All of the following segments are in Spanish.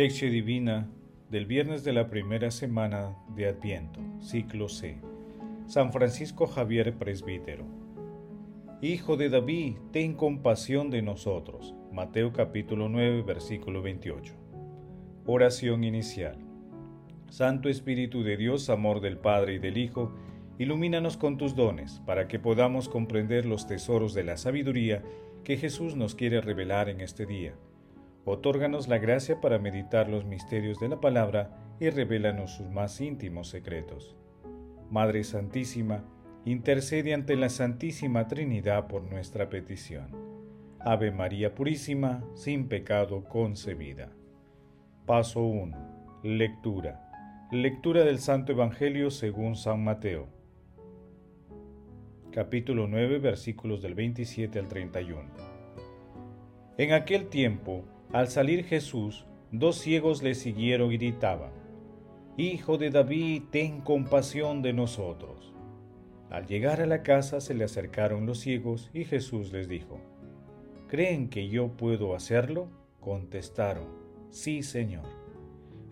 Lección Divina del viernes de la primera semana de Adviento, ciclo C. San Francisco Javier Presbítero. Hijo de David, ten compasión de nosotros. Mateo capítulo 9, versículo 28. Oración inicial. Santo Espíritu de Dios, amor del Padre y del Hijo, ilumínanos con tus dones, para que podamos comprender los tesoros de la sabiduría que Jesús nos quiere revelar en este día Otórganos la gracia para meditar los misterios de la palabra y revélanos sus más íntimos secretos. Madre Santísima, intercede ante la Santísima Trinidad por nuestra petición. Ave María Purísima, sin pecado concebida. Paso 1. Lectura. Lectura del Santo Evangelio según San Mateo. Capítulo 9, versículos del 27 al 31. En aquel tiempo, al salir Jesús, dos ciegos le siguieron y gritaban, Hijo de David, ten compasión de nosotros. Al llegar a la casa se le acercaron los ciegos y Jesús les dijo, ¿Creen que yo puedo hacerlo? Contestaron, Sí, Señor.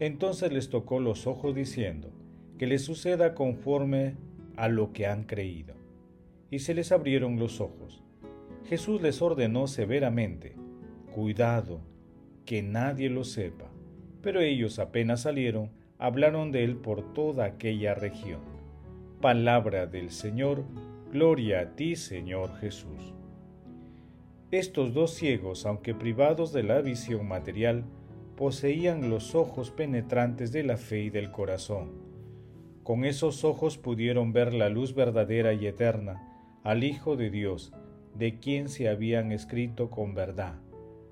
Entonces les tocó los ojos diciendo, que les suceda conforme a lo que han creído. Y se les abrieron los ojos. Jesús les ordenó severamente, Cuidado, que nadie lo sepa. Pero ellos apenas salieron, hablaron de él por toda aquella región. Palabra del Señor, gloria a ti Señor Jesús. Estos dos ciegos, aunque privados de la visión material, poseían los ojos penetrantes de la fe y del corazón. Con esos ojos pudieron ver la luz verdadera y eterna, al Hijo de Dios, de quien se habían escrito con verdad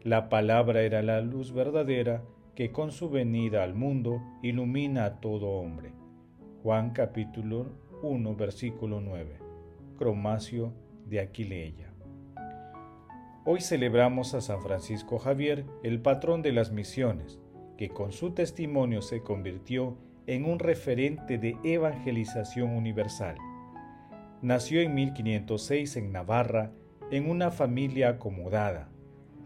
la palabra era la luz verdadera que con su venida al mundo ilumina a todo hombre. Juan capítulo 1 versículo 9. Cromacio de Aquileia. Hoy celebramos a San Francisco Javier, el patrón de las misiones, que con su testimonio se convirtió en un referente de evangelización universal. Nació en 1506 en Navarra, en una familia acomodada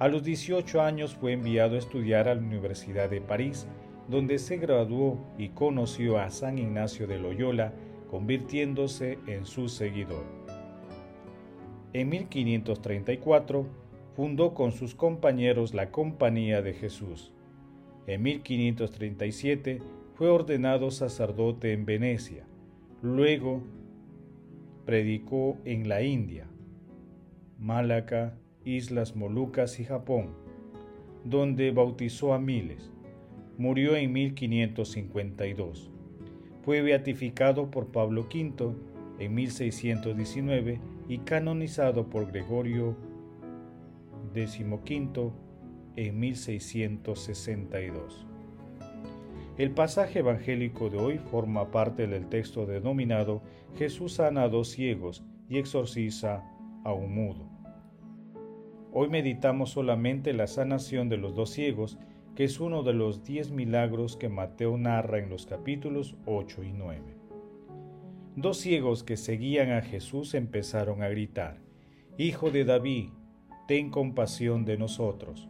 a los 18 años fue enviado a estudiar a la Universidad de París, donde se graduó y conoció a San Ignacio de Loyola, convirtiéndose en su seguidor. En 1534 fundó con sus compañeros la Compañía de Jesús. En 1537 fue ordenado sacerdote en Venecia. Luego predicó en la India, Málaca, Islas Molucas y Japón, donde bautizó a miles. Murió en 1552. Fue beatificado por Pablo V en 1619 y canonizado por Gregorio XV en 1662. El pasaje evangélico de hoy forma parte del texto denominado Jesús sana a dos ciegos y exorciza a un mudo. Hoy meditamos solamente la sanación de los dos ciegos, que es uno de los diez milagros que Mateo narra en los capítulos 8 y 9. Dos ciegos que seguían a Jesús empezaron a gritar, Hijo de David, ten compasión de nosotros.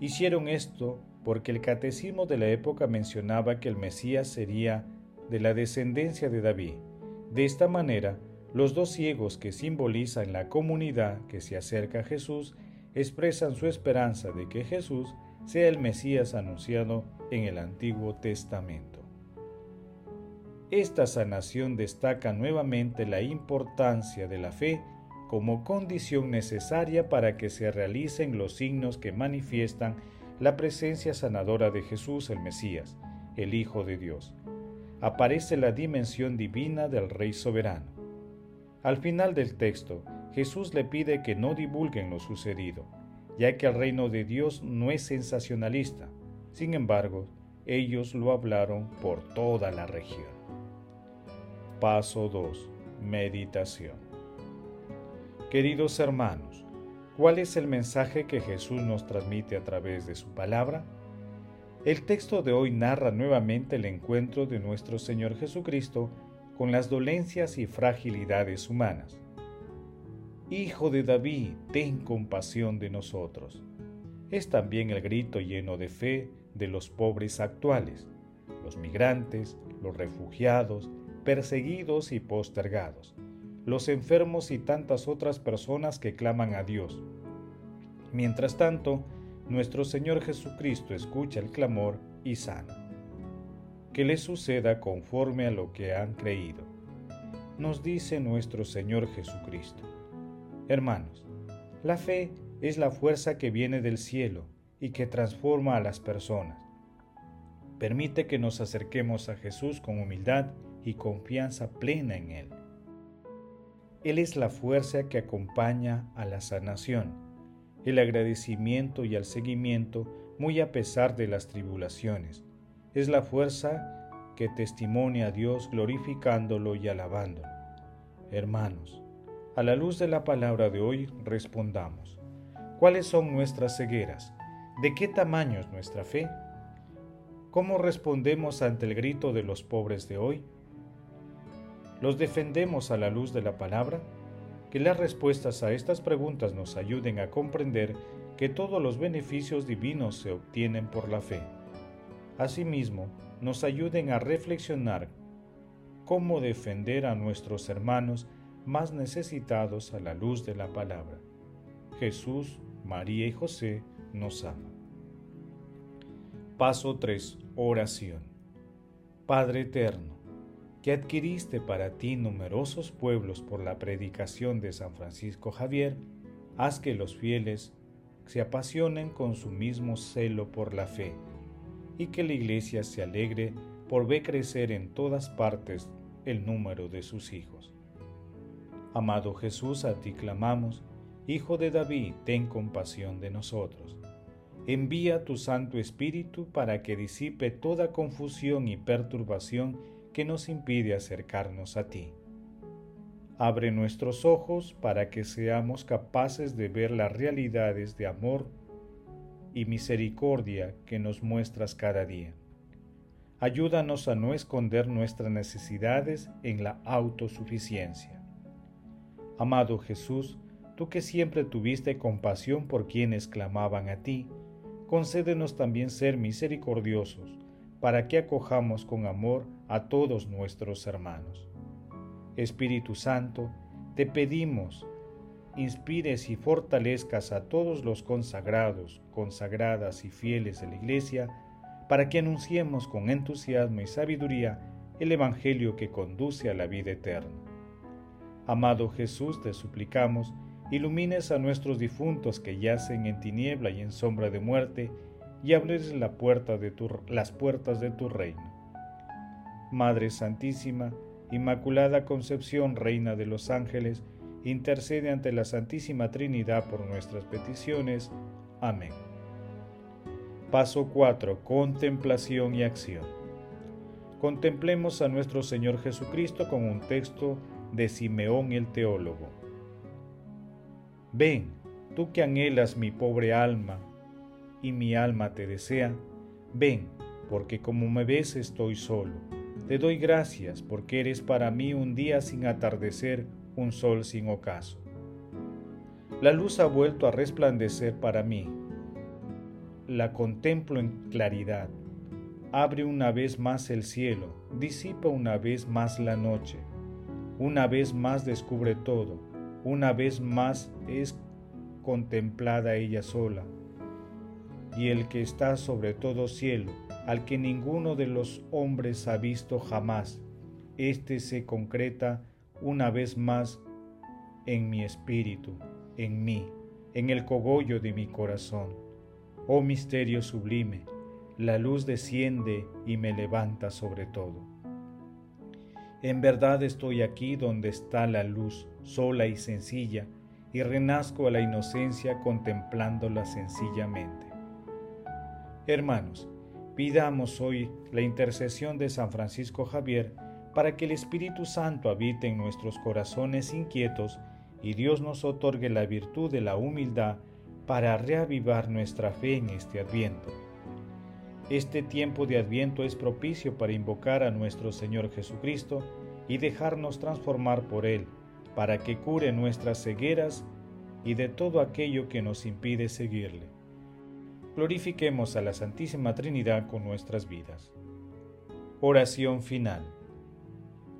Hicieron esto porque el catecismo de la época mencionaba que el Mesías sería de la descendencia de David. De esta manera, los dos ciegos que simbolizan la comunidad que se acerca a Jesús expresan su esperanza de que Jesús sea el Mesías anunciado en el Antiguo Testamento. Esta sanación destaca nuevamente la importancia de la fe como condición necesaria para que se realicen los signos que manifiestan la presencia sanadora de Jesús el Mesías, el Hijo de Dios. Aparece la dimensión divina del Rey soberano. Al final del texto, Jesús le pide que no divulguen lo sucedido, ya que el reino de Dios no es sensacionalista. Sin embargo, ellos lo hablaron por toda la región. Paso 2. Meditación. Queridos hermanos, ¿cuál es el mensaje que Jesús nos transmite a través de su palabra? El texto de hoy narra nuevamente el encuentro de nuestro Señor Jesucristo con las dolencias y fragilidades humanas. Hijo de David, ten compasión de nosotros. es también el grito lleno de fe de los pobres actuales, los migrantes, los refugiados, perseguidos y postergados, los enfermos y tantas otras personas que claman a Dios. Mientras tanto, nuestro Señor Jesucristo escucha el clamor y sana. Que les suceda conforme a lo que han creído. Nos dice nuestro Señor Jesucristo. Hermanos, la fe es la fuerza que viene del cielo y que transforma a las personas. Permite que nos acerquemos a Jesús con humildad y confianza plena en Él. Él es la fuerza que acompaña a la sanación, el agradecimiento y al seguimiento muy a pesar de las tribulaciones. Es la fuerza que testimonia a Dios glorificándolo y alabándolo. Hermanos, a la luz de la palabra de hoy respondamos. ¿Cuáles son nuestras cegueras? ¿De qué tamaño es nuestra fe? ¿Cómo respondemos ante el grito de los pobres de hoy? ¿Los defendemos a la luz de la palabra? Que las respuestas a estas preguntas nos ayuden a comprender que todos los beneficios divinos se obtienen por la fe. Asimismo, nos ayuden a reflexionar cómo defender a nuestros hermanos más necesitados a la luz de la palabra. Jesús, María y José nos aman. Paso 3. Oración. Padre eterno, que adquiriste para ti numerosos pueblos por la predicación de San Francisco Javier, haz que los fieles se apasionen con su mismo celo por la fe, y que la Iglesia se alegre por ver crecer en todas partes el número de sus hijos. Amado Jesús, a ti clamamos, Hijo de David, ten compasión de nosotros. Envía tu Santo Espíritu para que disipe toda confusión y perturbación que nos impide acercarnos a ti. Abre nuestros ojos para que seamos capaces de ver las realidades de amor y misericordia que nos muestras cada día. Ayúdanos a no esconder nuestras necesidades en la autosuficiencia. Amado Jesús, tú que siempre tuviste compasión por quienes clamaban a ti, concédenos también ser misericordiosos para que acojamos con amor a todos nuestros hermanos. Espíritu Santo, te pedimos, inspires y fortalezcas a todos los consagrados, consagradas y fieles de la Iglesia, para que anunciemos con entusiasmo y sabiduría el Evangelio que conduce a la vida eterna. Amado Jesús, te suplicamos, ilumines a nuestros difuntos que yacen en tiniebla y en sombra de muerte, y abres las puertas de tu reino. Madre Santísima, Inmaculada Concepción, Reina de los Ángeles, intercede ante la Santísima Trinidad por nuestras peticiones. Amén. Paso 4. Contemplación y acción. Contemplemos a nuestro Señor Jesucristo con un texto de Simeón el teólogo. Ven, tú que anhelas mi pobre alma, y mi alma te desea, ven, porque como me ves estoy solo. Te doy gracias porque eres para mí un día sin atardecer, un sol sin ocaso. La luz ha vuelto a resplandecer para mí. La contemplo en claridad. Abre una vez más el cielo, disipa una vez más la noche. Una vez más descubre todo, una vez más es contemplada ella sola y el que está sobre todo cielo, al que ninguno de los hombres ha visto jamás. Este se concreta una vez más en mi espíritu, en mí, en el cogollo de mi corazón. Oh misterio sublime, la luz desciende y me levanta sobre todo. En verdad estoy aquí donde está la luz, sola y sencilla, y renazco a la inocencia contemplándola sencillamente. Hermanos, pidamos hoy la intercesión de San Francisco Javier para que el Espíritu Santo habite en nuestros corazones inquietos y Dios nos otorgue la virtud de la humildad para reavivar nuestra fe en este adviento. Este tiempo de adviento es propicio para invocar a nuestro Señor Jesucristo y dejarnos transformar por Él, para que cure nuestras cegueras y de todo aquello que nos impide seguirle. glorifiquemos a la Santísima Trinidad con nuestras vidas. Oración final.